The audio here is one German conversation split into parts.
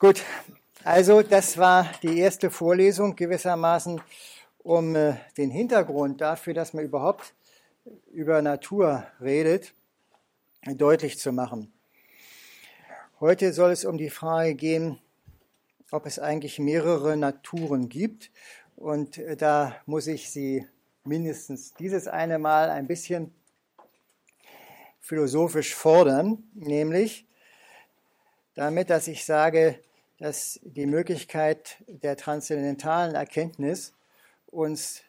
Gut, also das war die erste Vorlesung gewissermaßen, um äh, den Hintergrund dafür, dass man überhaupt über Natur redet, deutlich zu machen. Heute soll es um die Frage gehen, ob es eigentlich mehrere Naturen gibt. Und äh, da muss ich Sie mindestens dieses eine Mal ein bisschen philosophisch fordern, nämlich damit, dass ich sage, dass die Möglichkeit der transzendentalen Erkenntnis uns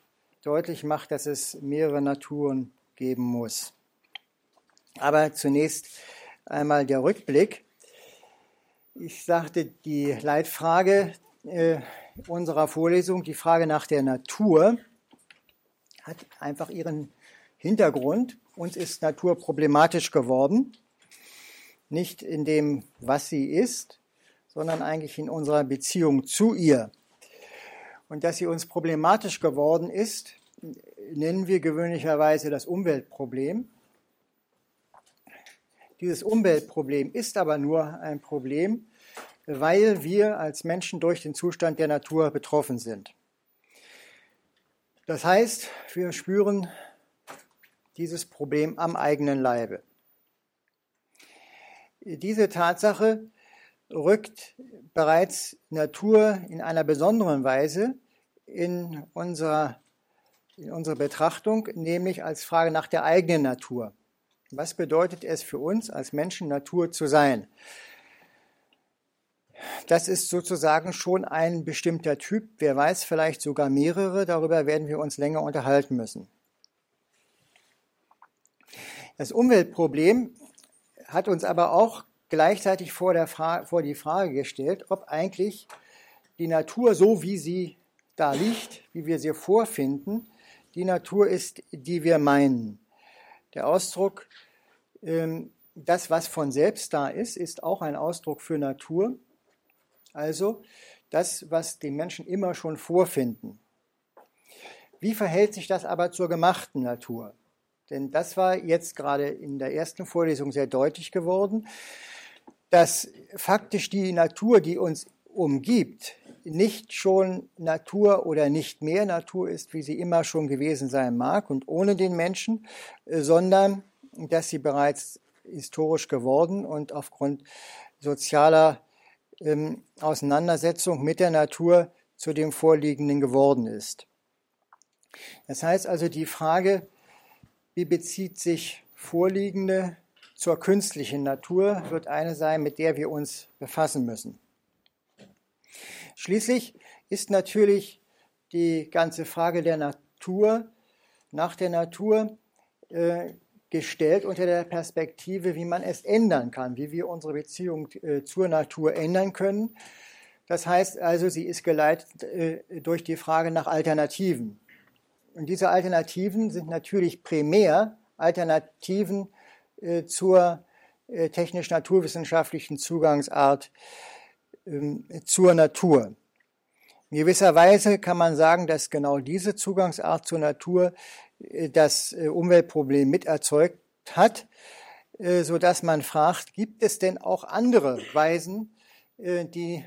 deutlich macht, dass es mehrere Naturen geben muss. Aber zunächst einmal der Rückblick. Ich sagte, die Leitfrage äh, unserer Vorlesung, die Frage nach der Natur, hat einfach ihren Hintergrund. Uns ist Natur problematisch geworden, nicht in dem, was sie ist, sondern eigentlich in unserer Beziehung zu ihr. Und dass sie uns problematisch geworden ist, nennen wir gewöhnlicherweise das Umweltproblem. Dieses Umweltproblem ist aber nur ein Problem, weil wir als Menschen durch den Zustand der Natur betroffen sind. Das heißt, wir spüren dieses Problem am eigenen Leibe. Diese Tatsache rückt bereits Natur in einer besonderen Weise in unserer, in unsere Betrachtung, nämlich als Frage nach der eigenen Natur. Was bedeutet es für uns als Menschen, Natur zu sein? Das ist sozusagen schon ein bestimmter Typ, wer weiß, vielleicht sogar mehrere, darüber werden wir uns länger unterhalten müssen. Das Umweltproblem hat uns aber auch gleichzeitig vor, der vor die Frage gestellt, ob eigentlich die Natur so, wie sie da liegt, wie wir sie vorfinden, die Natur ist, die wir meinen. Der Ausdruck, ähm, das, was von selbst da ist, ist auch ein Ausdruck für Natur. Also das, was die Menschen immer schon vorfinden. Wie verhält sich das aber zur gemachten Natur? Denn das war jetzt gerade in der ersten Vorlesung sehr deutlich geworden dass faktisch die Natur, die uns umgibt, nicht schon Natur oder nicht mehr Natur ist, wie sie immer schon gewesen sein mag und ohne den Menschen, äh, sondern dass sie bereits historisch geworden und aufgrund sozialer ähm, Auseinandersetzung mit der Natur zu dem Vorliegenden geworden ist. Das heißt also die Frage, wie bezieht sich vorliegende zur künstlichen Natur wird eine sein, mit der wir uns befassen müssen. Schließlich ist natürlich die ganze Frage der Natur, nach der Natur, äh, gestellt unter der Perspektive, wie man es ändern kann, wie wir unsere Beziehung äh, zur Natur ändern können. Das heißt also, sie ist geleitet äh, durch die Frage nach Alternativen. Und diese Alternativen sind natürlich primär Alternativen äh, zur äh, technisch-naturwissenschaftlichen Zugangsart ähm, zur Natur. In gewisser Weise kann man sagen, dass genau diese Zugangsart zur Natur äh, das Umweltproblem mit erzeugt hat, so dass man fragt, gibt es denn auch andere Weisen, die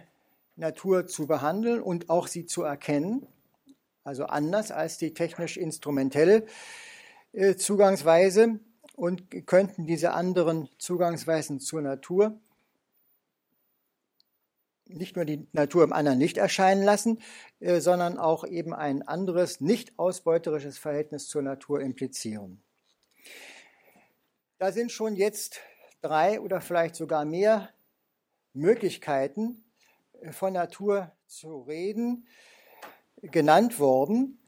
Natur zu behandeln und auch sie zu erkennen, also anders als die technisch-instrumentelle Zugangsweise und könnten diese anderen Zugangsweisen zur Natur nicht nur die Natur im anderen Licht erscheinen lassen, äh, sondern auch eben ein anderes, nicht ausbeuterisches Verhältnis zur Natur implizieren. Da sind schon jetzt drei oder vielleicht sogar mehr Möglichkeiten äh, von Natur zu reden genannt worden.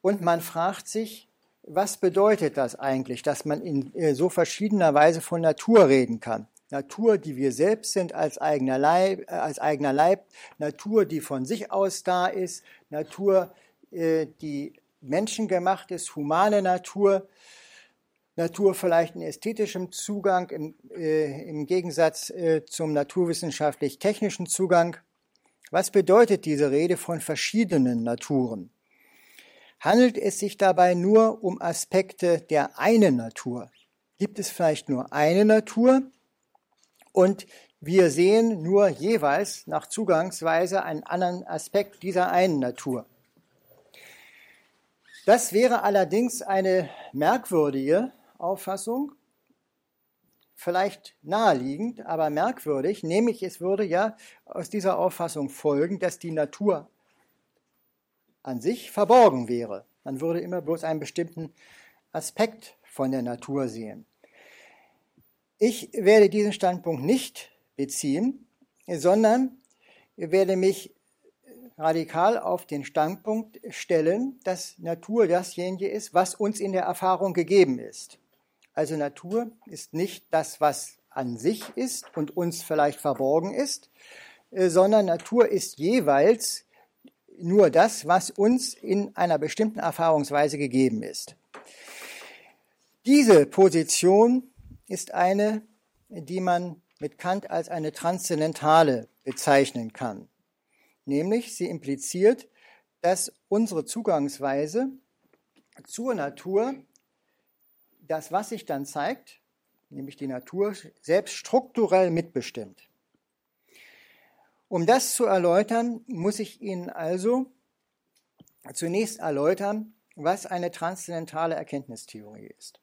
Und man fragt sich, was bedeutet das eigentlich, dass man in äh, so verschiedener Weise von Natur reden kann? Natur, die wir selbst sind als eigener, Leib, äh, als eigener Leib, Natur, die von sich aus da ist, Natur, äh, die menschengemacht ist, humane Natur, Natur vielleicht in ästhetischem Zugang im, im Gegensatz zum naturwissenschaftlich-technischen Zugang. Was bedeutet diese Rede von verschiedenen Naturen? Handelt es sich dabei nur um Aspekte der einen Natur? Gibt es vielleicht nur eine Natur? Und wir sehen nur jeweils nach Zugangsweise einen anderen Aspekt dieser einen Natur. Das wäre allerdings eine merkwürdige Auffassung, vielleicht naheliegend, aber merkwürdig, nämlich es würde ja aus dieser Auffassung folgen, dass die Natur an sich verborgen wäre. Man würde immer bloß einen bestimmten Aspekt von der Natur sehen. Ich werde diesen Standpunkt nicht beziehen, sondern werde mich radikal auf den Standpunkt stellen, dass Natur dasjenige ist, was uns in der Erfahrung gegeben ist. Also Natur ist nicht das, was an sich ist und uns vielleicht verborgen ist, äh, sondern Natur ist jeweils nur das, was uns in einer bestimmten Erfahrungsweise gegeben ist. Diese Position ist eine, die man mit Kant als eine transzendentale bezeichnen kann. Nämlich sie impliziert, dass unsere Zugangsweise zur Natur das, was sich dann zeigt, nämlich die Natur, selbst strukturell mitbestimmt. Um das zu erläutern, muss ich Ihnen also zunächst erläutern, was eine transzendentale Erkenntnistheorie ist.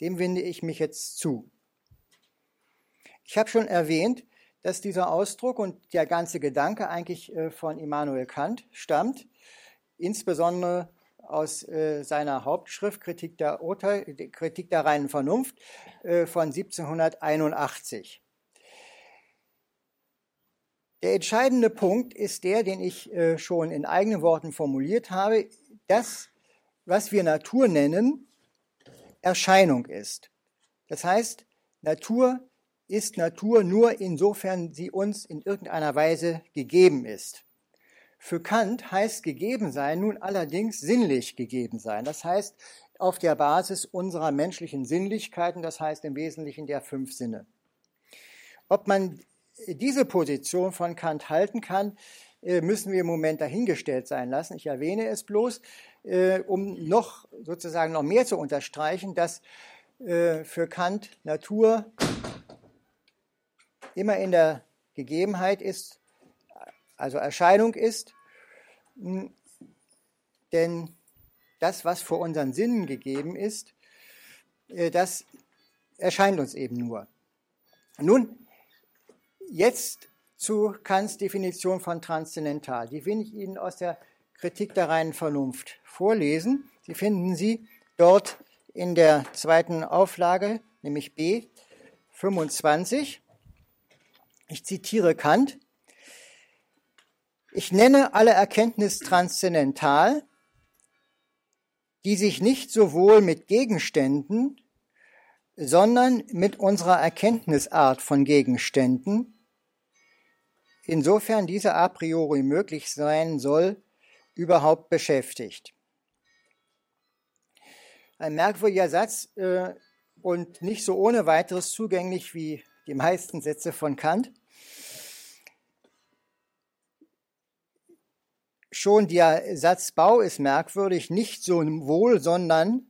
Dem wende ich mich jetzt zu. Ich habe schon erwähnt, dass dieser Ausdruck und der ganze Gedanke eigentlich äh, von Immanuel Kant stammt, insbesondere aus äh, seiner Hauptschrift Kritik der, Urteil, Kritik der reinen Vernunft äh, von 1781. Der entscheidende Punkt ist der, den ich schon in eigenen Worten formuliert habe. Das, was wir Natur nennen, Erscheinung ist. Das heißt, Natur ist Natur nur insofern sie uns in irgendeiner Weise gegeben ist. Für Kant heißt gegeben sein nun allerdings sinnlich gegeben sein. Das heißt, auf der Basis unserer menschlichen Sinnlichkeiten, das heißt im Wesentlichen der fünf Sinne. Ob man diese Position von Kant halten kann, äh, müssen wir im Moment dahingestellt sein lassen. Ich erwähne es bloß, äh, um noch sozusagen noch mehr zu unterstreichen, dass äh, für Kant Natur immer in der Gegebenheit ist, also Erscheinung ist, hm, denn das, was vor unseren Sinnen gegeben ist, äh, das erscheint uns eben nur. Nun, jetzt zu Kants Definition von transzendental. Die will ich Ihnen aus der Kritik der reinen Vernunft vorlesen. Sie finden sie dort in der zweiten Auflage, nämlich B 25. Ich zitiere Kant. Ich nenne alle Erkenntnis transzendental, die sich nicht sowohl mit Gegenständen, sondern mit unserer Erkenntnisart von Gegenständen, insofern diese a priori möglich sein soll, überhaupt beschäftigt. Ein merkwürdiger Satz äh, und nicht so ohne weiteres zugänglich wie die meisten Sätze von Kant. Schon der Satzbau ist merkwürdig, nicht so wohl, sondern,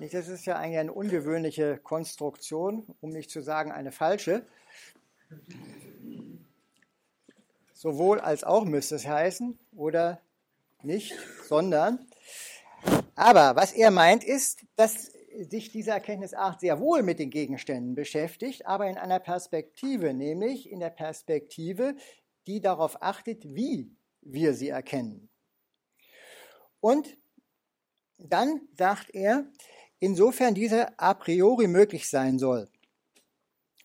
das ist ja eigentlich eine ungewöhnliche Konstruktion, um nicht zu sagen eine falsche. Sowohl als auch müsste es heißen, oder nicht, sondern. Aber was er meint ist, dass sich diese Erkenntnisart sehr wohl mit den Gegenständen beschäftigt, aber in einer Perspektive, nämlich in der Perspektive, die darauf achtet, wie wir sie erkennen. Und dann sagt er, insofern diese a priori möglich sein soll.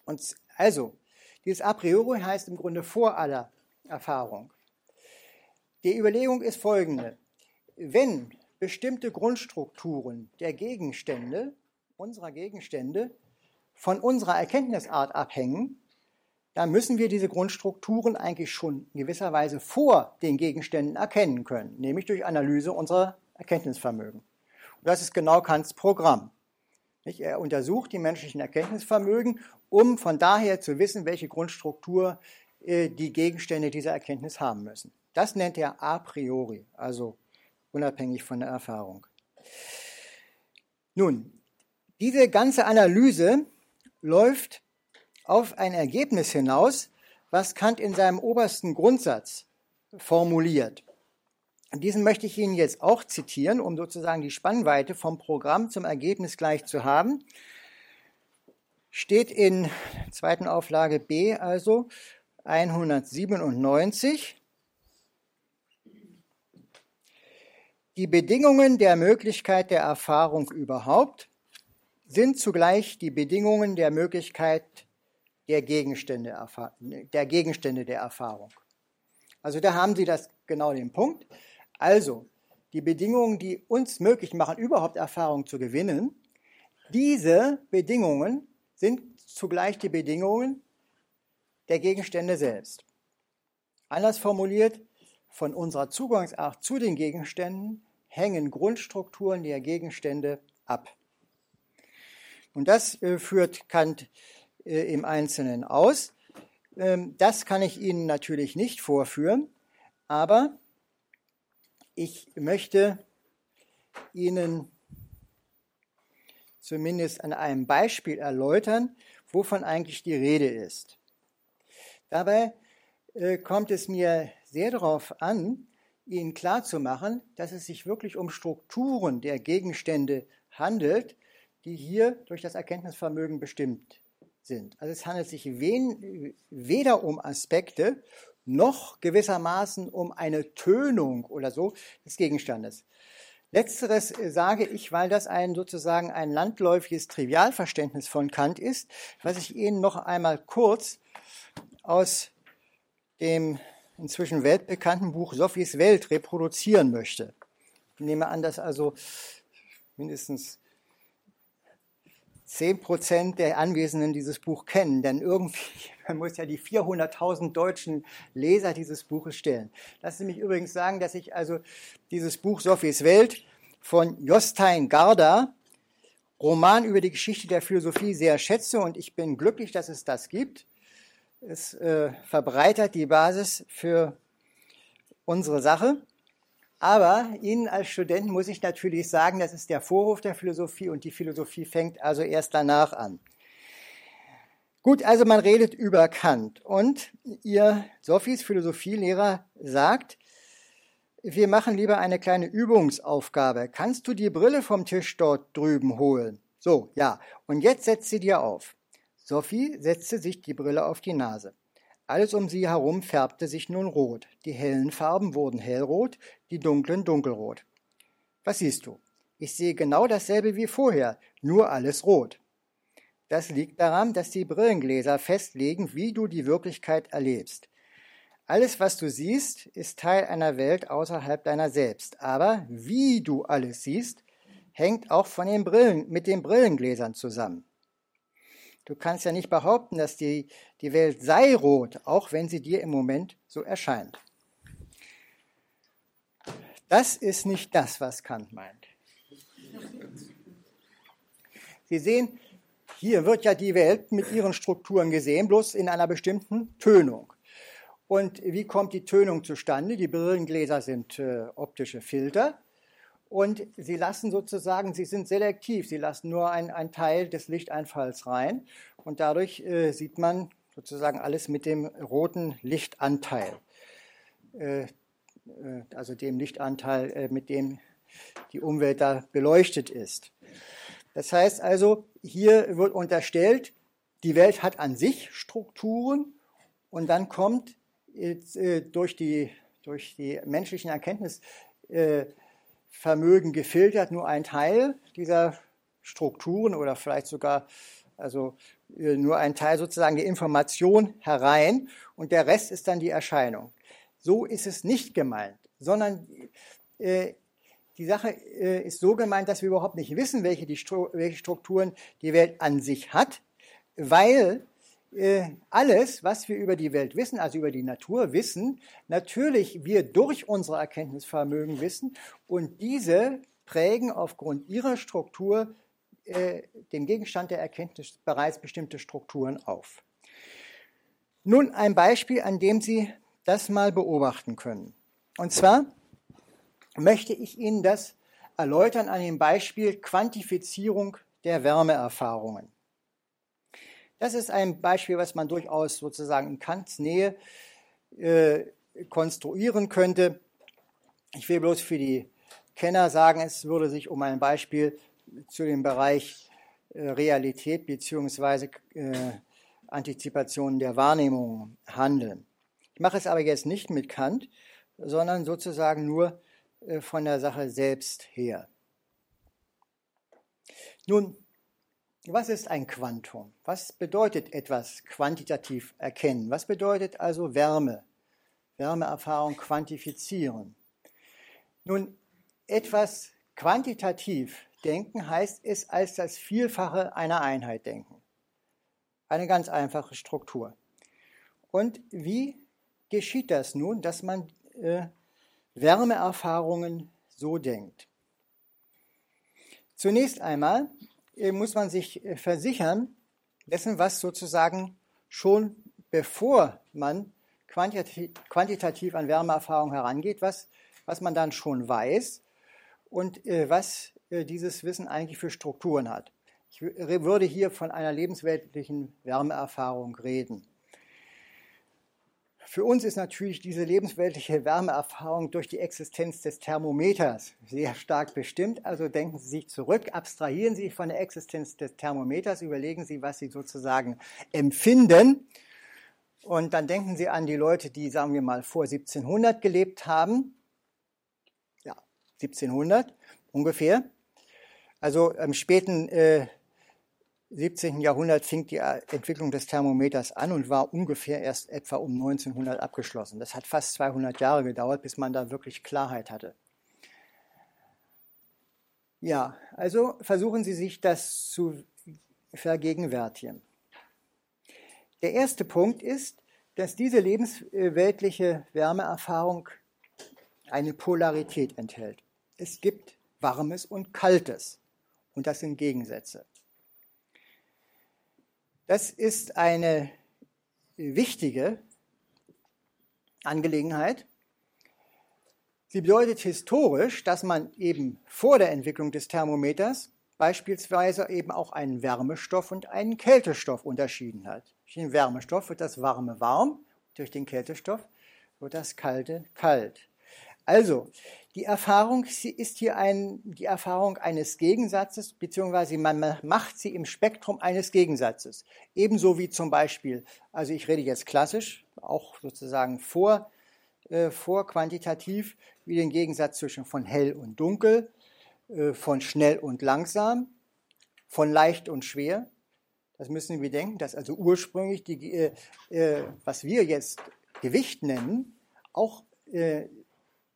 Und also, dieses a priori heißt im Grunde vor aller Erfahrung. Die Überlegung ist folgende. Wenn bestimmte Grundstrukturen der Gegenstände, unserer Gegenstände, von unserer Erkenntnisart abhängen, dann müssen wir diese Grundstrukturen eigentlich schon in gewisser Weise vor den Gegenständen erkennen können, nämlich durch Analyse unserer Erkenntnisvermögen. Und das ist genau Kants Programm. Er untersucht die menschlichen Erkenntnisvermögen, um von daher zu wissen, welche Grundstruktur äh, die Gegenstände dieser Erkenntnis haben müssen. Das nennt er a priori, also unabhängig von der Erfahrung. Nun, diese ganze Analyse läuft auf ein Ergebnis hinaus, was Kant in seinem obersten Grundsatz formuliert. Diesen möchte ich Ihnen jetzt auch zitieren, um sozusagen die Spannweite vom Programm zum Ergebnis gleich zu haben. Steht in zweiten Auflage B also 197. Die Bedingungen der Möglichkeit der Erfahrung überhaupt sind zugleich die Bedingungen der Möglichkeit der Gegenstände, der Gegenstände der Erfahrung. Also da haben Sie das genau den Punkt. Also die Bedingungen, die uns möglich machen, überhaupt Erfahrung zu gewinnen, diese Bedingungen sind zugleich die Bedingungen der Gegenstände selbst. Anders formuliert, von unserer Zugangsart zu den Gegenständen hängen Grundstrukturen der Gegenstände ab. Und das äh, führt Kant im Einzelnen aus. Ähm, das kann ich Ihnen natürlich nicht vorführen, aber ich möchte Ihnen zumindest an einem Beispiel erläutern, wovon eigentlich die Rede ist. Dabei äh, kommt es mir sehr darauf an, Ihnen klarzumachen, dass es sich wirklich um Strukturen der Gegenstände handelt, die hier durch das Erkenntnisvermögen bestimmt sind. Also es handelt sich wen, weder um Aspekte noch gewissermaßen um eine Tönung oder so des Gegenstandes. Letzteres sage ich, weil das ein sozusagen ein landläufiges Trivialverständnis von Kant ist, was ich Ihnen noch einmal kurz aus dem inzwischen weltbekannten Buch Sophies Welt reproduzieren möchte. Ich nehme an, dass also mindestens 10 Prozent der Anwesenden dieses Buch kennen, denn irgendwie, man muss ja die 400.000 deutschen Leser dieses Buches stellen. Lassen Sie mich übrigens sagen, dass ich also dieses Buch Sophies Welt von Jostein Garda, Roman über die Geschichte der Philosophie, sehr schätze und ich bin glücklich, dass es das gibt. Es äh, verbreitert die Basis für unsere Sache. Aber Ihnen als Studenten muss ich natürlich sagen, das ist der Vorwurf der Philosophie und die Philosophie fängt also erst danach an. Gut, also man redet über Kant und Ihr Sophies Philosophielehrer sagt, wir machen lieber eine kleine Übungsaufgabe. Kannst du die Brille vom Tisch dort drüben holen? So, ja. Und jetzt setzt sie dir auf. Sophie setzte sich die Brille auf die Nase. Alles um sie herum färbte sich nun rot. Die hellen Farben wurden hellrot, die dunklen dunkelrot. Was siehst du? Ich sehe genau dasselbe wie vorher, nur alles rot. Das liegt daran, dass die Brillengläser festlegen, wie du die Wirklichkeit erlebst. Alles, was du siehst, ist Teil einer Welt außerhalb deiner selbst. Aber wie du alles siehst, hängt auch von den Brillen, mit den Brillengläsern zusammen. Du kannst ja nicht behaupten, dass die, die Welt sei rot, auch wenn sie dir im Moment so erscheint. Das ist nicht das, was Kant meint. Sie sehen, hier wird ja die Welt mit ihren Strukturen gesehen, bloß in einer bestimmten Tönung. Und wie kommt die Tönung zustande? Die Brillengläser sind äh, optische Filter und sie lassen sozusagen, sie sind selektiv, sie lassen nur einen Teil des Lichteinfalls rein. Und dadurch äh, sieht man sozusagen alles mit dem roten Lichtanteil, äh, äh also dem Lichtanteil, äh, mit dem die Umwelt da beleuchtet ist. Das heißt also, hier wird unterstellt, die Welt hat an sich Strukturen. Und dann kommt äh, durch, die, durch die menschlichen Erkenntnis äh, Vermögen gefiltert, nur ein Teil dieser Strukturen oder vielleicht sogar also äh, nur ein Teil sozusagen der Information herein und der Rest ist dann die Erscheinung. So ist es nicht gemeint, sondern äh, die Sache äh, ist so gemeint, dass wir überhaupt nicht wissen, welche, die, welche Strukturen die Welt an sich hat, weil alles, was wir über die Welt wissen, also über die Natur wissen, natürlich wir durch unsere Erkenntnisvermögen wissen und diese prägen aufgrund ihrer Struktur äh, dem Gegenstand der Erkenntnis bereits bestimmte Strukturen auf. Nun ein Beispiel, an dem Sie das mal beobachten können. Und zwar möchte ich Ihnen das erläutern an dem Beispiel Quantifizierung der Wärmeerfahrungen. Das ist ein Beispiel, was man durchaus sozusagen in Kants Nähe äh, konstruieren könnte. Ich will bloß für die Kenner sagen, es würde sich um ein Beispiel zu dem Bereich äh, Realität bzw. Äh, Antizipation der Wahrnehmung handeln. Ich mache es aber jetzt nicht mit Kant, sondern sozusagen nur äh, von der Sache selbst her. Nun, was ist ein Quantum? Was bedeutet etwas quantitativ erkennen? Was bedeutet also Wärme? Wärmeerfahrung quantifizieren. Nun, etwas quantitativ denken heißt es als das Vielfache einer Einheit denken. Eine ganz einfache Struktur. Und wie geschieht das nun, dass man äh, Wärmeerfahrungen so denkt? Zunächst einmal muss man sich äh, versichern dessen, was sozusagen schon bevor man quantitativ, quantitativ an Wärmeerfahrung herangeht, was, was man dann schon weiß und äh, was äh, dieses Wissen eigentlich für Strukturen hat. Ich würde hier von einer lebensweltlichen Wärmeerfahrung reden. Für uns ist natürlich diese lebensweltliche Wärmeerfahrung durch die Existenz des Thermometers sehr stark bestimmt. Also denken Sie sich zurück, abstrahieren Sie von der Existenz des Thermometers, überlegen Sie, was Sie sozusagen empfinden. Und dann denken Sie an die Leute, die, sagen wir mal, vor 1700 gelebt haben. Ja, 1700 ungefähr. Also im späten äh, 17. Jahrhundert fing die Entwicklung des Thermometers an und war ungefähr erst etwa um 1900 abgeschlossen. Das hat fast 200 Jahre gedauert, bis man da wirklich Klarheit hatte. Ja, also versuchen Sie sich das zu vergegenwärtigen. Der erste Punkt ist, dass diese lebensweltliche Wärmeerfahrung eine Polarität enthält. Es gibt Warmes und Kaltes und das sind Gegensätze. Das ist eine wichtige Angelegenheit. Sie bedeutet historisch, dass man eben vor der Entwicklung des Thermometers beispielsweise eben auch einen Wärmestoff und einen Kältestoff unterschieden hat. Durch den Wärmestoff wird das Warme warm, durch den Kältestoff wird das Kalte kalt. Also, die Erfahrung ist hier ein, die Erfahrung eines Gegensatzes, beziehungsweise man macht sie im Spektrum eines Gegensatzes. Ebenso wie zum Beispiel, also ich rede jetzt klassisch, auch sozusagen vor, äh, vor quantitativ, wie den Gegensatz zwischen von hell und dunkel, äh, von schnell und langsam, von leicht und schwer. Das müssen wir denken, dass also ursprünglich die, äh, äh, was wir jetzt Gewicht nennen, auch äh,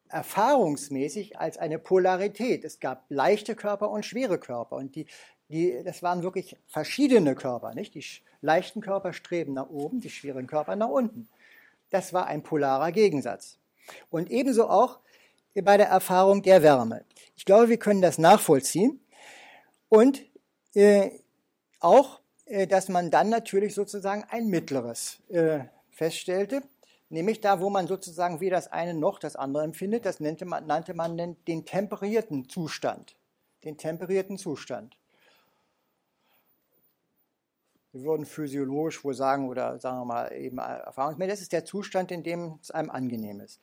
erfahrungsmäßig als eine Polarität. Es gab leichte Körper und schwere Körper und die, die, das waren wirklich verschiedene Körper. Nicht? Die leichten Körper streben nach oben, die schweren Körper nach unten. Das war ein polarer Gegensatz. Und ebenso auch bei der Erfahrung der Wärme. Ich glaube, wir können das nachvollziehen. Und äh, auch, äh, dass man dann natürlich sozusagen ein mittleres äh, feststellte. Nämlich da, wo man sozusagen weder das eine noch das andere empfindet, das nannte man, nannte man den temperierten Zustand. Den temperierten Zustand. Wir würden physiologisch wohl sagen, oder sagen wir mal eben erfahrungsmäßig, das ist der Zustand, in dem es einem angenehm ist.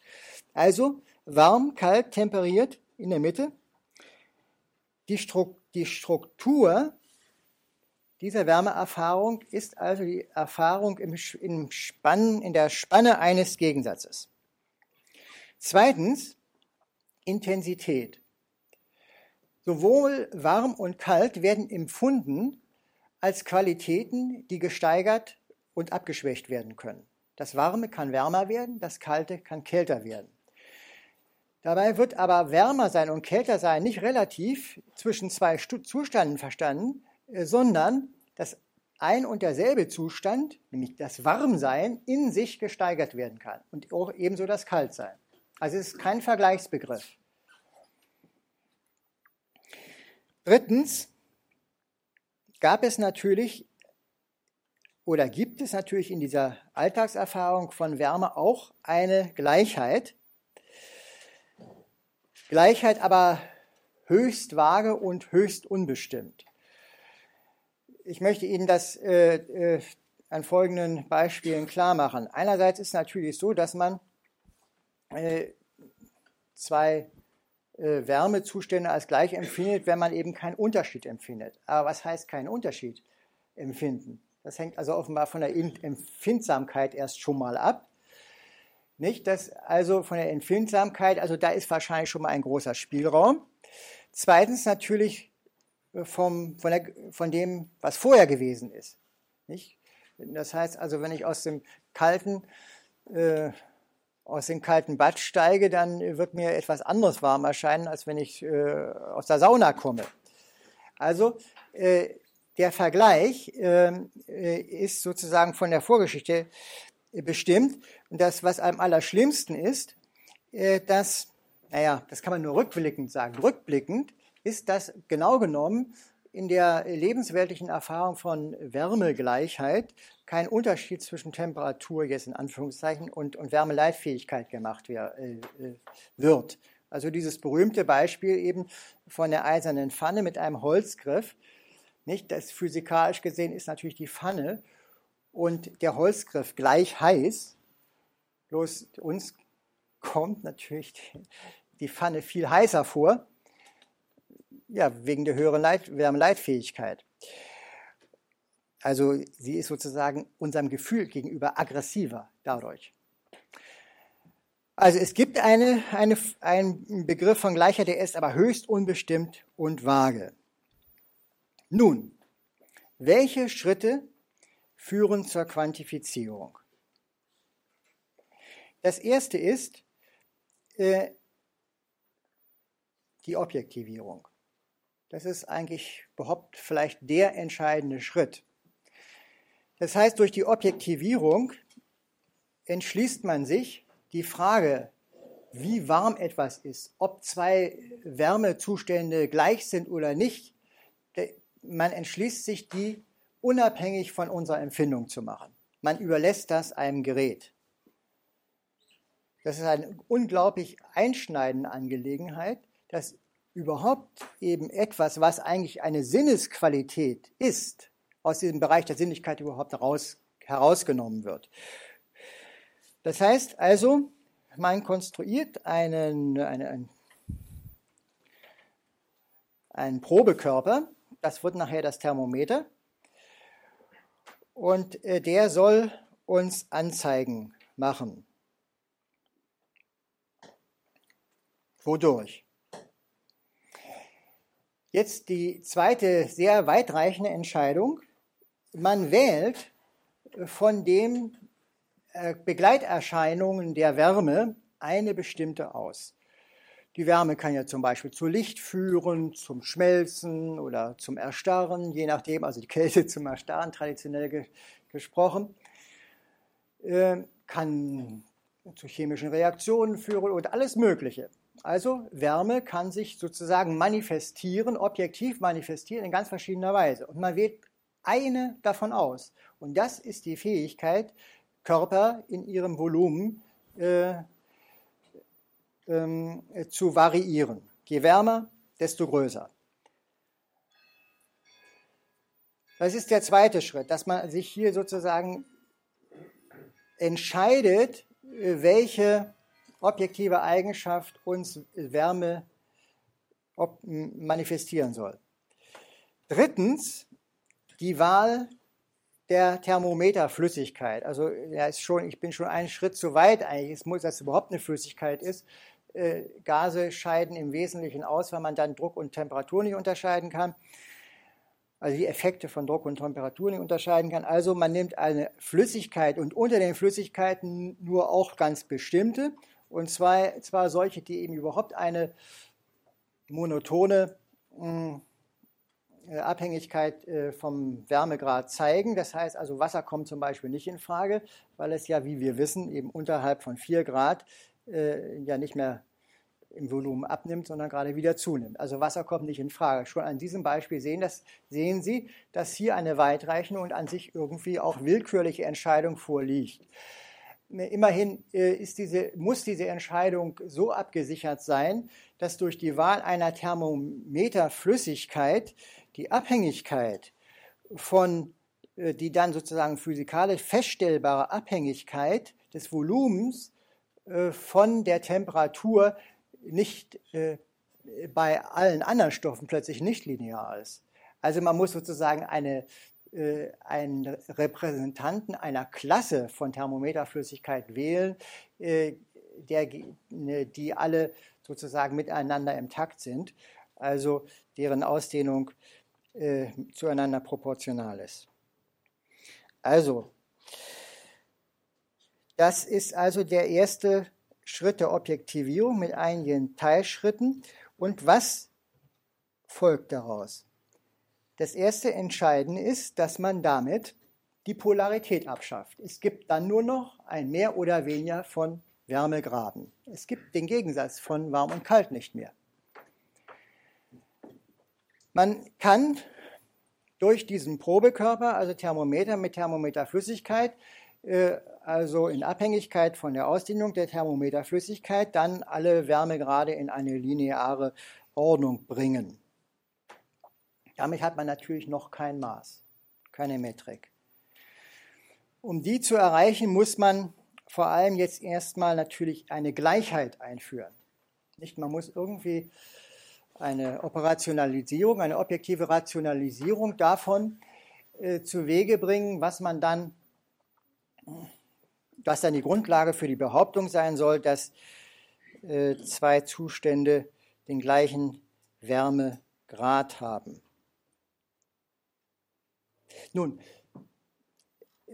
Also warm, kalt, temperiert in der Mitte. Die, Struktur diese Wärmeerfahrung ist also die Erfahrung im, im Spann, in der Spanne eines Gegensatzes. Zweitens, Intensität. Sowohl warm und kalt werden empfunden als Qualitäten, die gesteigert und abgeschwächt werden können. Das Warme kann wärmer werden, das Kalte kann kälter werden. Dabei wird aber wärmer sein und kälter sein nicht relativ zwischen zwei Zuständen verstanden, sondern dass ein und derselbe Zustand, nämlich das Warmsein, in sich gesteigert werden kann und auch ebenso das Kaltsein. Also es ist kein Vergleichsbegriff. Drittens gab es natürlich oder gibt es natürlich in dieser Alltagserfahrung von Wärme auch eine Gleichheit. Gleichheit aber höchst vage und höchst unbestimmt ich möchte Ihnen das äh, äh, an folgenden Beispielen klar machen. Einerseits ist natürlich so, dass man äh, zwei äh, Wärmezustände als gleich empfindet, wenn man eben keinen Unterschied empfindet. Aber was heißt keinen Unterschied empfinden? Das hängt also offenbar von der Empfindsamkeit erst schon mal ab. Nicht, dass also von der Empfindsamkeit, also da ist wahrscheinlich schon mal ein großer Spielraum. Zweitens natürlich vom, von, der, von dem, was vorher gewesen ist. Nicht? Das heißt also, wenn ich aus dem kalten äh, aus dem kalten Bad steige, dann wird mir etwas anderes warm erscheinen, als wenn ich äh, aus der Sauna komme. Also äh, der Vergleich ähm, äh, ist sozusagen von der Vorgeschichte bestimmt. Und das, was am allerschlimmsten ist, äh, dass, naja, das kann man nur rückblickend sagen, rückblickend ist das genau genommen in der lebensweltlichen Erfahrung von Wärmegleichheit kein Unterschied zwischen Temperatur jetzt in Anführungszeichen und, und Wärmeleitfähigkeit gemacht äh, wird. Also dieses berühmte Beispiel eben von der eisernen Pfanne mit einem Holzgriff. Nicht, das physikalisch gesehen ist natürlich die Pfanne und der Holzgriff gleich heiß. Bloß uns kommt natürlich die Pfanne viel heißer vor, ja, wegen der höheren Leit Wärmeleitfähigkeit. Also sie ist sozusagen unserem Gefühl gegenüber aggressiver dadurch. Also es gibt eine, eine, einen Begriff von Gleichheit, der ist aber höchst unbestimmt und vage. Nun, welche Schritte führen zur Quantifizierung? Das erste ist äh, die Objektivierung. Das ist eigentlich überhaupt vielleicht der entscheidende Schritt. Das heißt, durch die Objektivierung entschließt man sich die Frage, wie warm etwas ist, ob zwei Wärmezustände gleich sind oder nicht. Man entschließt sich, die unabhängig von unserer Empfindung zu machen. Man überlässt das einem Gerät. Das ist eine unglaublich einschneidende Angelegenheit, dass überhaupt eben etwas, was eigentlich eine Sinnesqualität ist, aus diesem Bereich der Sinnlichkeit überhaupt heraus, herausgenommen wird. Das heißt also, man konstruiert einen, einen, einen Probekörper, das wird nachher das Thermometer, und äh, der soll uns Anzeigen machen. Wodurch? Jetzt die zweite sehr weitreichende Entscheidung man wählt von den äh, Begleiterscheinungen der Wärme eine bestimmte aus. Die Wärme kann ja zum Beispiel zu Licht führen, zum Schmelzen oder zum Erstarren, je nachdem, also die Kälte zum Erstarren traditionell ge gesprochen, äh, kann zu chemischen Reaktionen führen und alles Mögliche. Also Wärme kann sich sozusagen manifestieren, objektiv manifestieren in ganz verschiedener Weise. Und man wählt eine davon aus. Und das ist die Fähigkeit, Körper in ihrem Volumen äh, ähm, zu variieren. Je wärmer, desto größer. Das ist der zweite Schritt, dass man sich hier sozusagen entscheidet, welche objektive Eigenschaft uns Wärme manifestieren soll. Drittens die Wahl der Thermometerflüssigkeit. Also ja, ist schon, ich bin schon einen Schritt zu weit eigentlich. Es muss, dass es überhaupt eine Flüssigkeit ist. Äh, Gase scheiden im Wesentlichen aus, weil man dann Druck und Temperatur nicht unterscheiden kann. Also die Effekte von Druck und Temperatur nicht unterscheiden kann. Also man nimmt eine Flüssigkeit und unter den Flüssigkeiten nur auch ganz bestimmte. Und zwar, zwar solche, die eben überhaupt eine monotone mh, hm, äh, Abhängigkeit äh, vom Wärmegrad zeigen. Das heißt also, Wasser kommt zum Beispiel nicht in Frage, weil es ja, wie wir wissen, eben unterhalb von 4 Grad äh, ja nicht mehr im Volumen abnimmt, sondern gerade wieder zunimmt. Also Wasser kommt nicht in Frage. Schon an diesem Beispiel sehen, das, sehen Sie, dass hier eine weitreichende und an sich irgendwie auch willkürliche Entscheidung vorliegt. Immerhin diese, muss diese Entscheidung so abgesichert sein, dass durch die Wahl einer Thermometerflüssigkeit die Abhängigkeit von, äh, die dann sozusagen physikalisch feststellbare Abhängigkeit des Volumens äh, von der Temperatur nicht äh, bei allen anderen Stoffen plötzlich nicht linear ist. Also man muss sozusagen eine, äh, einen Repräsentanten einer Klasse von Thermometerflüssigkeit wählen, äh, der, ne, die alle sozusagen miteinander im Takt sind, also deren Ausdehnung äh, zueinander proportional ist. Also, das ist also der erste Schritt der Objektivierung mit einigen Teilschritten. Und was folgt daraus? Das erste Entscheidende ist, dass man damit die Polarität abschafft. Es gibt dann nur noch ein mehr oder weniger von Wärmegraden. Es gibt den Gegensatz von warm und kalt nicht mehr. Man kann durch diesen Probekörper, also Thermometer mit Thermometerflüssigkeit, äh, also in Abhängigkeit von der Ausdehnung der Thermometerflüssigkeit, dann alle Wärmegrade in eine lineare Ordnung bringen. Damit hat man natürlich noch kein Maß, keine Metrik. Um die zu erreichen, muss man vor allem jetzt erstmal natürlich eine Gleichheit einführen. Nicht, man muss irgendwie eine Operationalisierung, eine objektive Rationalisierung davon äh, zu Wege bringen, was man dann, was dann die Grundlage für die Behauptung sein soll, dass äh, zwei Zustände den gleichen Wärmegrad haben. Nun,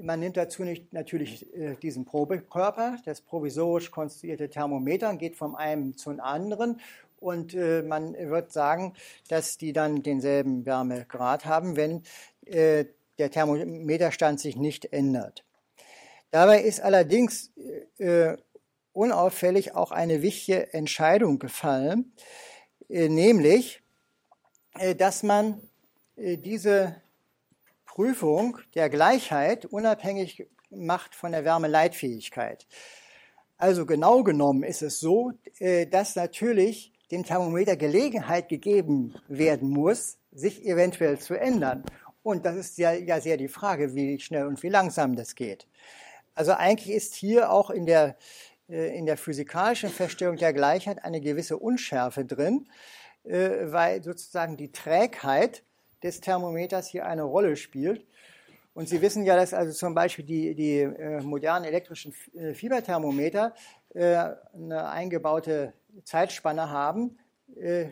man nimmt dazu nicht, natürlich äh, diesen Probekörper, das provisorisch konstruierte Thermometer, geht von einem zum anderen und äh, man wird sagen, dass die dann denselben Wärmegrad haben, wenn äh, der Thermometerstand sich nicht ändert. Dabei ist allerdings unauffällig auch eine wichtige Entscheidung gefallen, nämlich, dass man diese Prüfung der Gleichheit unabhängig macht von der Wärmeleitfähigkeit. Also genau genommen ist es so, äh, dass natürlich dem Thermometer Gelegenheit gegeben werden muss, sich eventuell zu ändern. Und das ist ja, ja sehr die Frage, wie schnell und wie langsam das geht. Also eigentlich ist hier auch in der, äh, in der physikalischen Feststellung der Gleichheit eine gewisse Unschärfe drin, äh, weil sozusagen die Trägheit des Thermometers hier eine Rolle spielt. Und Sie wissen ja, dass also zum Beispiel die, die äh, modernen elektrischen äh, Fieberthermometer äh, eine eingebaute Zeitspanne haben. Äh,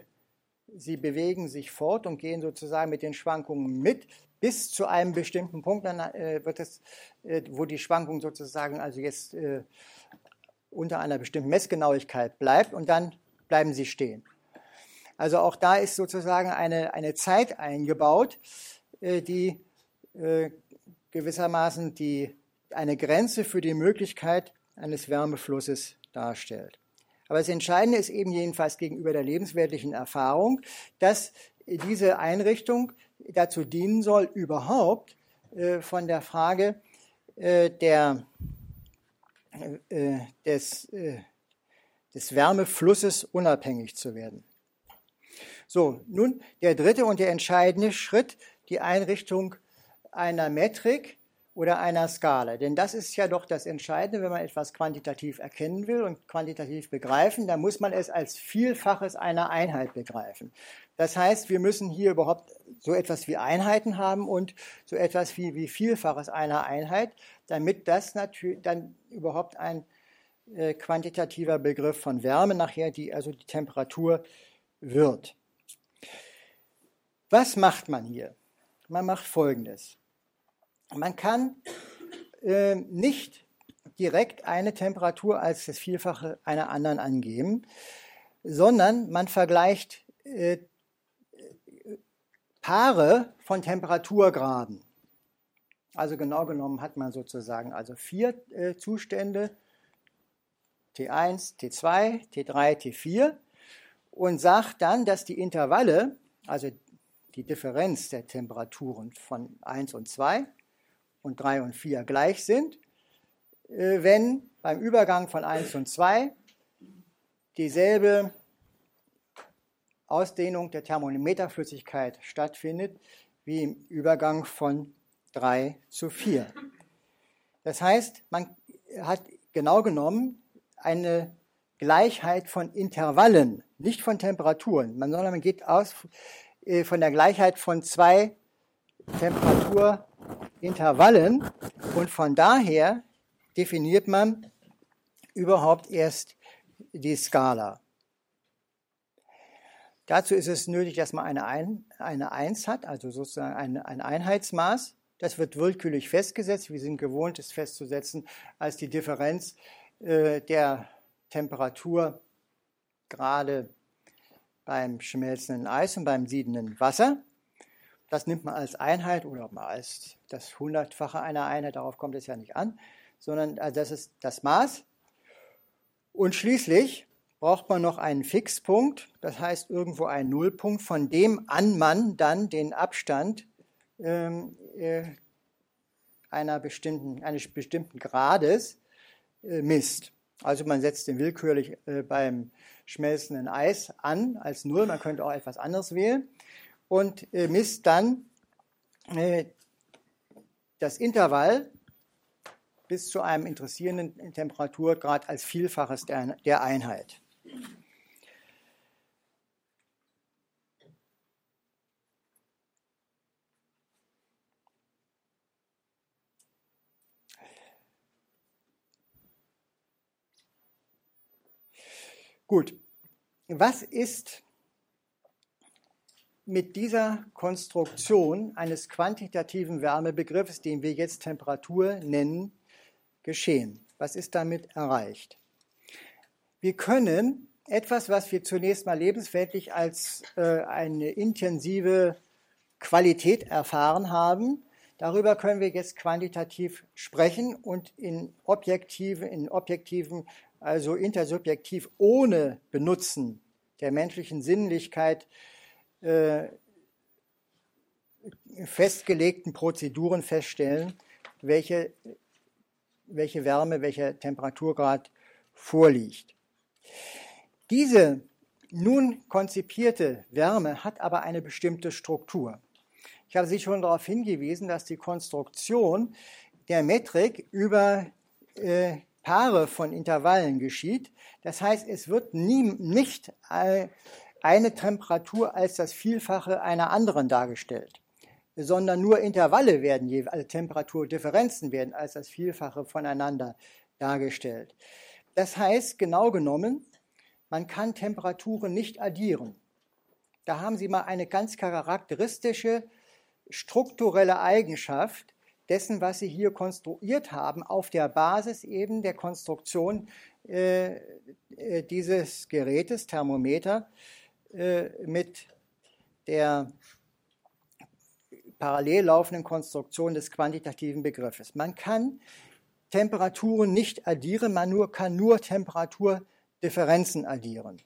sie bewegen sich fort und gehen sozusagen mit den Schwankungen mit bis zu einem bestimmten Punkt, dann äh, wird es, äh, wo die Schwankung sozusagen also jetzt unter einer bestimmten Messgenauigkeit bleibt und dann bleiben sie stehen. Also auch da ist sozusagen eine, eine Zeit eingebaut, äh, die äh, gewissermaßen die, eine Grenze für die Möglichkeit eines Wärmeflusses darstellt. Aber das Entscheidende ist eben jedenfalls gegenüber der lebensweltlichen Erfahrung, dass diese Einrichtung dazu dienen soll, überhaupt äh, von der Frage der, des, des Wärmeflusses unabhängig zu werden. So, nun der dritte und der entscheidende Schritt, die Einrichtung einer Metrik oder einer Skala. Denn das ist ja doch das Entscheidende, wenn man etwas quantitativ erkennen will und quantitativ begreifen, dann muss man es als Vielfaches einer Einheit begreifen. Das heißt, wir müssen hier überhaupt so etwas wie Einheiten haben und so etwas wie, wie Vielfaches einer Einheit, damit das natürlich dann überhaupt ein äh, quantitativer Begriff von Wärme nachher, die also die Temperatur wird. Was macht man hier? Man macht Folgendes. Man kann äh, nicht direkt eine Temperatur als das Vielfache einer anderen angeben, sondern man vergleicht äh, Paare von Temperaturgraden. Also genau genommen hat man sozusagen also vier äh, Zustände, T1, T2, T3, T4 und sagt dann, dass die Intervalle, also die Differenz der Temperaturen von 1 und 2 und 3 und 4 gleich sind, äh, wenn beim Übergang von 1 und 2 dieselbe Ausdehnung der Thermometerflüssigkeit stattfindet wie im Übergang von 3 zu 4. Das heißt, man hat genau genommen eine Gleichheit von Intervallen, nicht von Temperaturen, sondern man geht aus von der Gleichheit von zwei Temperaturintervallen und von daher definiert man überhaupt erst die Skala. Dazu ist es nötig, dass man eine, ein, eine 1 hat, also sozusagen ein, ein Einheitsmaß. Das wird willkürlich festgesetzt. Wir sind gewohnt, es festzusetzen als die Differenz äh, der Temperatur gerade beim schmelzenden Eis und beim siedenden Wasser. Das nimmt man als Einheit oder mal als das Hundertfache einer Einheit, darauf kommt es ja nicht an, sondern also das ist das Maß. Und schließlich braucht man noch einen Fixpunkt, das heißt irgendwo einen Nullpunkt, von dem an man dann den Abstand ähm, äh, einer bestimmten, eines bestimmten Grades äh, misst. Also man setzt den willkürlich äh, beim schmelzenden Eis an als Null, man könnte auch etwas anderes wählen und äh, misst dann äh, das Intervall bis zu einem interessierenden Temperaturgrad als Vielfaches der, der Einheit. Gut, was ist mit dieser Konstruktion eines quantitativen Wärmebegriffs, den wir jetzt Temperatur nennen, geschehen? Was ist damit erreicht? Wir können etwas, was wir zunächst mal lebensweltlich als äh, eine intensive Qualität erfahren haben, darüber können wir jetzt quantitativ sprechen und in objektiven, in objektiven, also intersubjektiv ohne Benutzen der menschlichen Sinnlichkeit äh, festgelegten Prozeduren feststellen, welche, welche Wärme, welcher Temperaturgrad vorliegt. Diese nun konzipierte Wärme hat aber eine bestimmte Struktur. Ich habe Sie schon darauf hingewiesen, dass die Konstruktion der Metrik über äh, Paare von Intervallen geschieht. Das heißt, es wird nie, nicht eine Temperatur als das Vielfache einer anderen dargestellt, sondern nur Intervalle werden, also Temperaturdifferenzen werden als das Vielfache voneinander dargestellt. Das heißt, genau genommen, man kann Temperaturen nicht addieren. Da haben Sie mal eine ganz charakteristische strukturelle Eigenschaft dessen, was Sie hier konstruiert haben, auf der Basis eben der Konstruktion äh, äh dieses Gerätes, Thermometer, äh, mit der parallel laufenden Konstruktion des quantitativen Begriffes. Man kann Temperaturen nicht addieren, man nur, kann nur Temperaturdifferenzen addieren.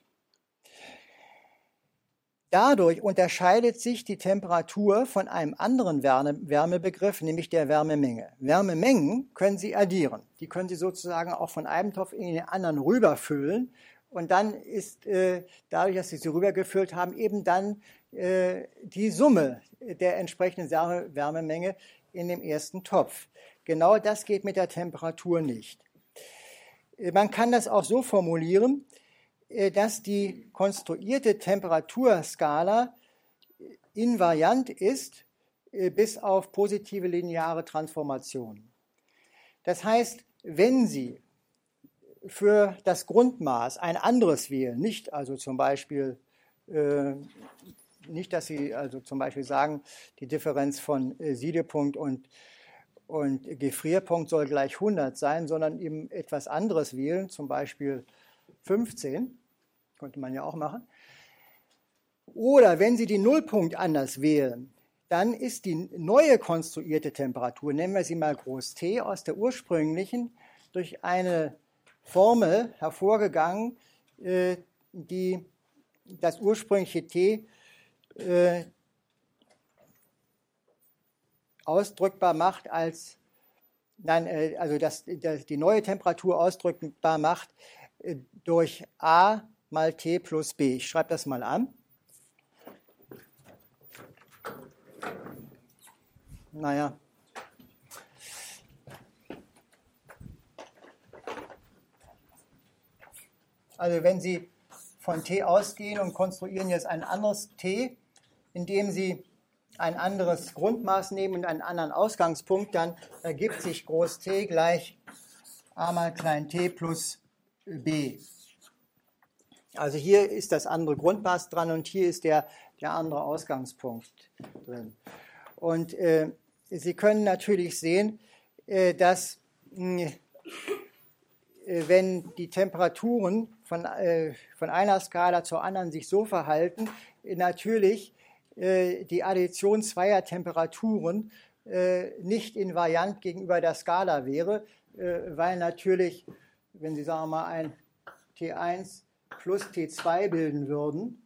Dadurch unterscheidet sich die Temperatur von einem anderen Wärmebegriff, nämlich der Wärmemenge. Wärmemengen können Sie addieren. Die können Sie sozusagen auch von einem Topf in den anderen rüberfüllen und dann ist äh, dadurch, dass sie sie rübergefüllt haben, eben dann äh, die Summe der entsprechenden Wärmemenge in dem ersten Topf. Genau das geht mit der Temperatur nicht. Äh, man kann das auch so formulieren, dass die konstruierte Temperaturskala invariant ist äh, bis auf positive lineare Transformationen. Das heißt, wenn Sie für das Grundmaß ein anderes wählen, nicht also zum Beispiel, äh, nicht, dass Sie also zum Beispiel sagen, die Differenz von äh, Siedepunkt und, und Gefrierpunkt soll gleich 100 sein, sondern eben etwas anderes wählen, zum Beispiel 15, könnte man ja auch machen. Oder wenn Sie den Nullpunkt anders wählen, dann ist die neue konstruierte Temperatur, nennen wir sie mal Groß T, aus der ursprünglichen durch eine Formel hervorgegangen, äh, die das ursprüngliche T äh, ausdrückbar macht als, nein, äh, also das, die neue Temperatur ausdrückbar macht durch A mal T plus B. Ich schreibe das mal an. naja. Also wenn Sie von T ausgehen und konstruieren jetzt ein anderes T, indem Sie ein anderes Grundmaß nehmen und einen anderen Ausgangspunkt, dann ergibt sich Groß T gleich a mal klein t plus b. Also hier ist das andere Grundmaß dran und hier ist der, der andere Ausgangspunkt drin. Und äh, Sie können natürlich sehen, äh, dass äh, wenn die Temperaturen von, äh, von einer Skala zur anderen sich so verhalten, natürlich äh, die Addition zweier Temperaturen nicht invariant gegenüber der Skala wäre, weil natürlich, wenn Sie sagen wir mal ein T1 plus T2 bilden würden,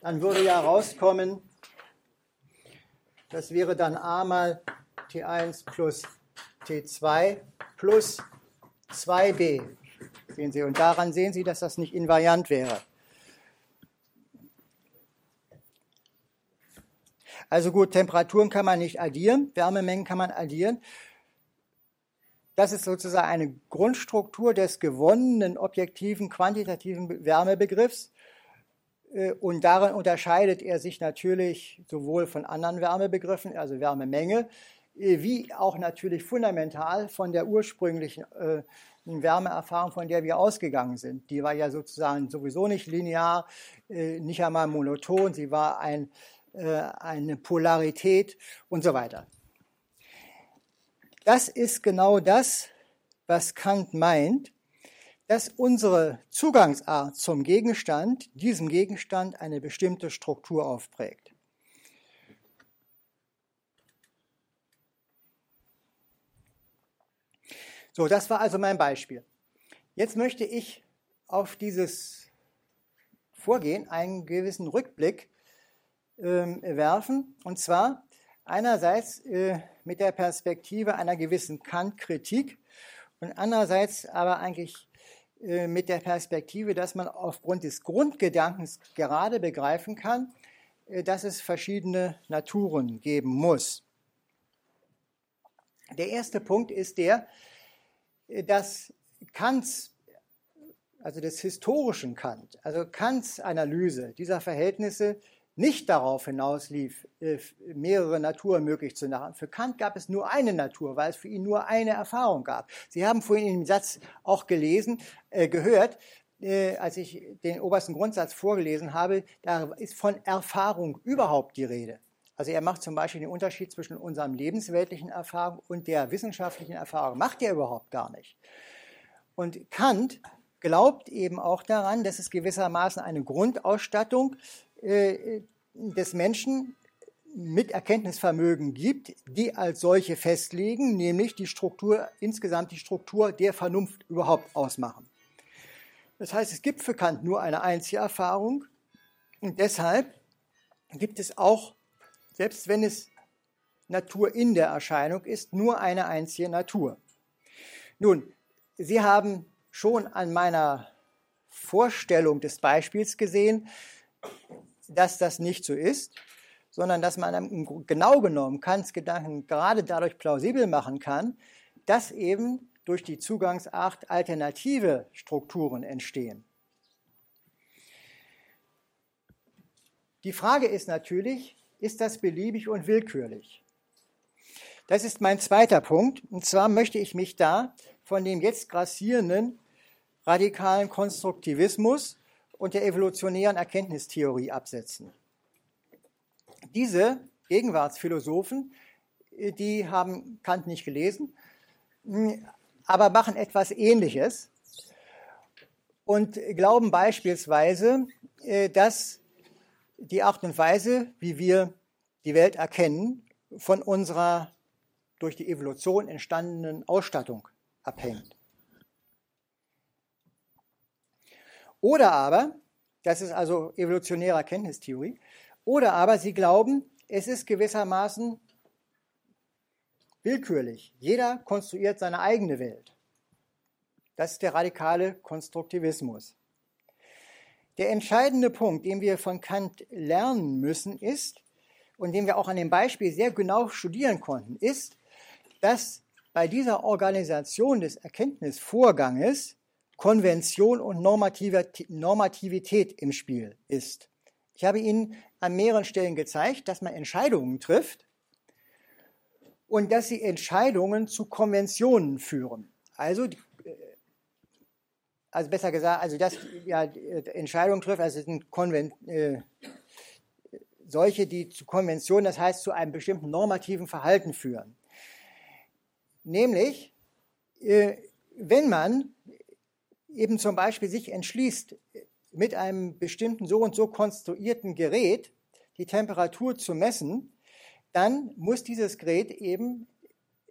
dann würde ja rauskommen, das wäre dann a mal T1 plus T2 plus 2b. Sehen Sie, und daran sehen Sie, dass das nicht invariant wäre. Also gut, Temperaturen kann man nicht addieren, Wärmemengen kann man addieren. Das ist sozusagen eine Grundstruktur des gewonnenen objektiven quantitativen Wärmebegriffs. Äh, und darin unterscheidet er sich natürlich sowohl von anderen Wärmebegriffen, also Wärmemenge, äh, wie auch natürlich fundamental von der ursprünglichen äh, Wärmeerfahrung, von der wir ausgegangen sind. Die war ja sozusagen sowieso nicht linear, äh, nicht einmal monoton, sie war ein äh, eine Polarität und so weiter. Das ist genau das, was Kant meint, dass unsere Zugangsart zum Gegenstand diesem Gegenstand eine bestimmte Struktur aufprägt. So, das war also mein Beispiel. Jetzt möchte ich auf dieses Vorgehen einen gewissen Rückblick ähm, werfen. Und zwar einerseits äh, mit der Perspektive einer gewissen Kant-Kritik und andererseits aber eigentlich äh, mit der Perspektive, dass man aufgrund des Grundgedankens gerade begreifen kann, äh, dass es verschiedene Naturen geben muss. Der erste Punkt ist der, dass Kants, also des historischen Kant, also Kants Analyse dieser Verhältnisse nicht darauf hinauslief, äh, mehrere Naturen möglich zu machen. Für Kant gab es nur eine Natur, weil es für ihn nur eine Erfahrung gab. Sie haben vorhin in dem Satz auch gelesen, äh, gehört, äh, als ich den obersten Grundsatz vorgelesen habe, da ist von Erfahrung überhaupt die Rede. Also er macht zum Beispiel den Unterschied zwischen unserem lebensweltlichen Erfahrung und der wissenschaftlichen Erfahrung. Macht er überhaupt gar nicht. Und Kant glaubt eben auch daran, dass es gewissermaßen eine Grundausstattung äh, des Menschen mit Erkenntnisvermögen gibt, die als solche festlegen, nämlich die Struktur, insgesamt die Struktur der Vernunft überhaupt ausmachen. Das heißt, es gibt für Kant nur eine einzige Erfahrung und deshalb gibt es auch, selbst wenn es Natur in der Erscheinung ist, nur eine einzige Natur. Nun, Sie haben schon an meiner Vorstellung des Beispiels gesehen, dass das nicht so ist, sondern dass man genau genommen Kants Gedanken gerade dadurch plausibel machen kann, dass eben durch die Zugangsart alternative Strukturen entstehen. Die Frage ist natürlich, ist das beliebig und willkürlich? Das ist mein zweiter Punkt. Und zwar möchte ich mich da von dem jetzt grassierenden radikalen Konstruktivismus und der evolutionären Erkenntnistheorie absetzen. Diese Gegenwartsphilosophen, äh, die haben Kant nicht gelesen, hm, aber machen etwas Ähnliches und glauben beispielsweise, äh, dass die Art und Weise, wie wir die Welt erkennen, von unserer durch die Evolution entstandenen Ausstattung abhängt. Oder aber, das ist also evolutionäre Erkenntnistheorie, oder aber sie glauben, es ist gewissermaßen willkürlich. Jeder konstruiert seine eigene Welt. Das ist der radikale Konstruktivismus. Der entscheidende Punkt, den wir von Kant lernen müssen, ist, und den wir auch an dem Beispiel sehr genau studieren konnten, ist, dass bei dieser Organisation des Erkenntnisvorganges Konvention und Normativität im Spiel ist. Ich habe Ihnen an mehreren Stellen gezeigt, dass man Entscheidungen trifft und dass sie Entscheidungen zu Konventionen führen. Also, äh, also besser gesagt, also dass ja, Entscheidungen trifft, also sind Konven äh, solche, die zu Konventionen, das heißt zu einem bestimmten normativen Verhalten führen. Nämlich, äh, wenn man eben zum Beispiel sich entschließt, mit einem bestimmten so und so konstruierten Gerät die Temperatur zu messen, dann muss dieses Gerät eben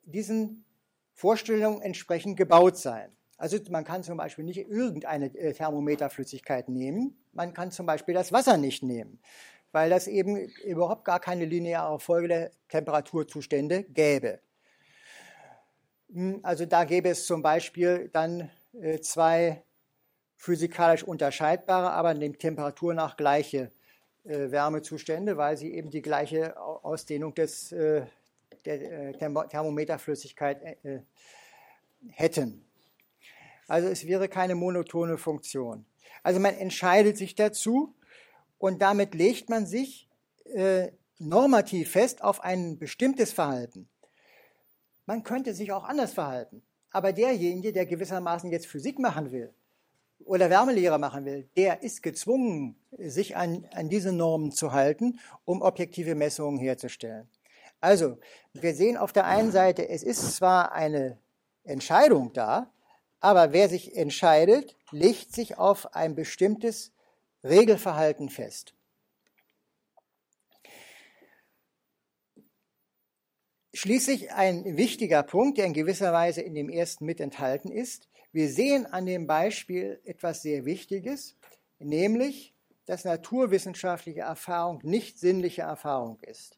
diesen Vorstellungen entsprechend gebaut sein. Also man kann zum Beispiel nicht irgendeine äh, Thermometerflüssigkeit nehmen, man kann zum Beispiel das Wasser nicht nehmen, weil das eben überhaupt gar keine lineare Folge der Temperaturzustände gäbe. Hm, also da gäbe es zum Beispiel dann zwei physikalisch unterscheidbare, aber in dem Temperatur nach gleiche äh, Wärmezustände, weil sie eben die gleiche Ausdehnung des, äh, der Thermometerflüssigkeit hätten. Also es wäre keine monotone Funktion. Also man entscheidet sich dazu und damit legt man sich normativ fest auf ein bestimmtes Verhalten. Man könnte sich auch anders verhalten. Aber derjenige, der gewissermaßen jetzt Physik machen will oder Wärmelehre machen will, der ist gezwungen, sich an, an diese Normen zu halten, um objektive Messungen herzustellen. Also, wir sehen auf der einen Seite, es ist zwar eine Entscheidung da, aber wer sich entscheidet, legt sich auf ein bestimmtes Regelverhalten fest. Schließlich ein wichtiger Punkt, der in gewisser Weise in dem ersten mit enthalten ist. Wir sehen an dem Beispiel etwas sehr Wichtiges, nämlich, dass naturwissenschaftliche Erfahrung nicht sinnliche Erfahrung ist.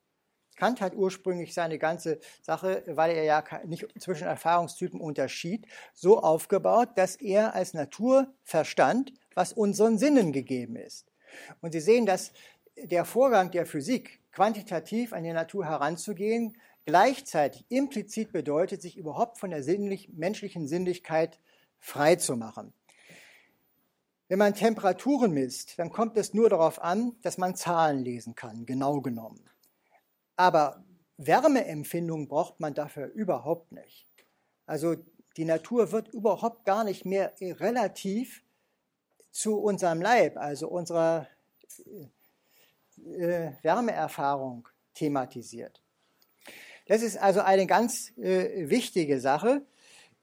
Kant hat ursprünglich seine ganze Sache, weil er ja nicht zwischen Erfahrungstypen unterschied, so aufgebaut, dass er als Natur verstand, was unseren Sinnen gegeben ist. Und Sie sehen, dass der Vorgang der Physik, quantitativ an die Natur heranzugehen, gleichzeitig implizit bedeutet, sich überhaupt von der sinnlich, menschlichen Sinnlichkeit frei zu machen. Wenn man Temperaturen misst, dann kommt es nur darauf an, dass man Zahlen lesen kann, genau genommen. Aber Wärmeempfindung braucht man dafür überhaupt nicht. Also die Natur wird überhaupt gar nicht mehr relativ zu unserem Leib, also unserer äh, Wärmeerfahrung thematisiert. Das ist also eine ganz äh, wichtige Sache,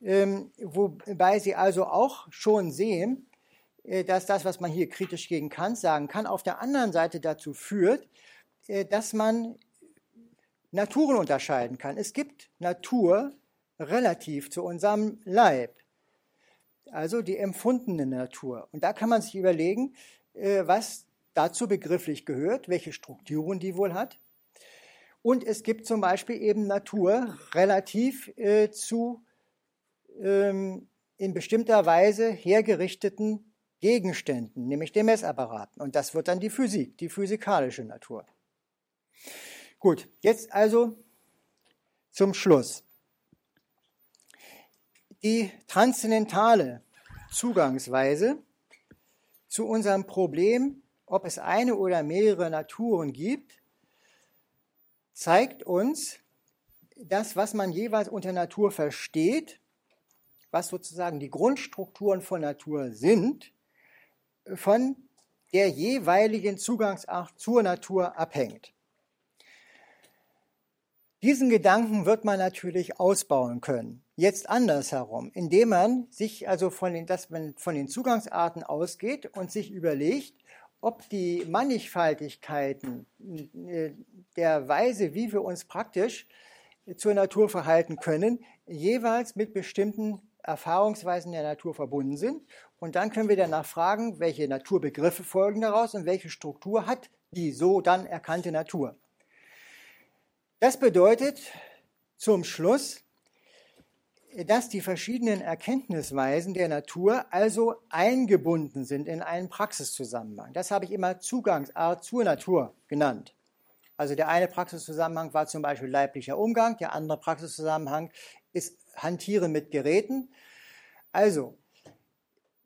ähm, wobei Sie also auch schon sehen, äh, dass das, was man hier kritisch gegen Kant sagen kann, auf der anderen Seite dazu führt, äh, dass man Naturen unterscheiden kann. Es gibt Natur relativ zu unserem Leib, also die empfundene Natur. Und da kann man sich überlegen, äh, was dazu begrifflich gehört, welche Strukturen die wohl hat. Und es gibt zum Beispiel eben Natur relativ äh, zu ähm, in bestimmter Weise hergerichteten Gegenständen, nämlich den Messapparaten. Und das wird dann die Physik, die physikalische Natur. Gut, jetzt also zum Schluss. Die transzendentale Zugangsweise zu unserem Problem, ob es eine oder mehrere Naturen gibt, zeigt uns das, was man jeweils unter Natur versteht, was sozusagen die Grundstrukturen von Natur sind, von der jeweiligen Zugangsart zur Natur abhängt. Diesen Gedanken wird man natürlich ausbauen können. Jetzt andersherum, indem man sich also von den, dass man von den Zugangsarten ausgeht und sich überlegt, ob die Mannigfaltigkeiten äh, der Weise, wie wir uns praktisch zur Natur verhalten können, jeweils mit bestimmten Erfahrungsweisen der Natur verbunden sind. Und dann können wir danach fragen, welche Naturbegriffe folgen daraus und welche Struktur hat die so dann erkannte Natur. Das bedeutet zum Schluss, dass die verschiedenen Erkenntnisweisen der Natur also eingebunden sind in einen Praxiszusammenhang. Das habe ich immer Zugangsart zur Natur genannt. Also der eine Praxiszusammenhang war zum Beispiel leiblicher Umgang, der andere Praxiszusammenhang ist Hantieren mit Geräten. Also,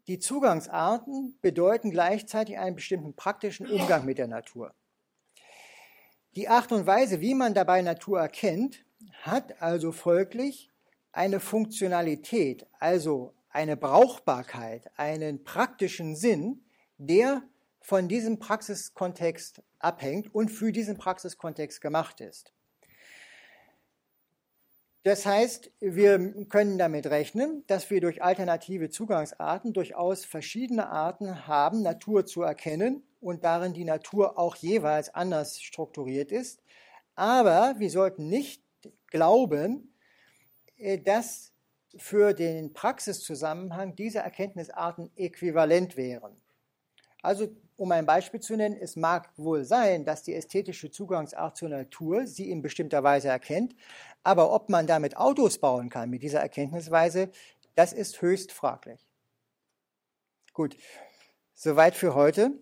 die Zugangsarten bedeuten gleichzeitig einen bestimmten praktischen Umgang mit der Natur. Die Art und Weise, wie man dabei Natur erkennt, hat also folglich eine Funktionalität, also eine Brauchbarkeit, einen praktischen Sinn, der von diesem Praxiskontext abhängt und für diesen Praxiskontext gemacht ist. Das heißt, wir können damit rechnen, dass wir durch alternative Zugangsarten durchaus verschiedene Arten haben, Natur zu erkennen und darin die Natur auch jeweils anders strukturiert ist. Aber wir sollten nicht glauben, dass für den Praxiszusammenhang diese Erkenntnisarten äquivalent wären. Also, um ein Beispiel zu nennen, es mag wohl sein, dass die ästhetische Zugangsart zur Natur sie in bestimmter Weise erkennt, aber ob man damit Autos bauen kann mit dieser Erkenntnisweise, das ist höchst fraglich. Gut, soweit für heute.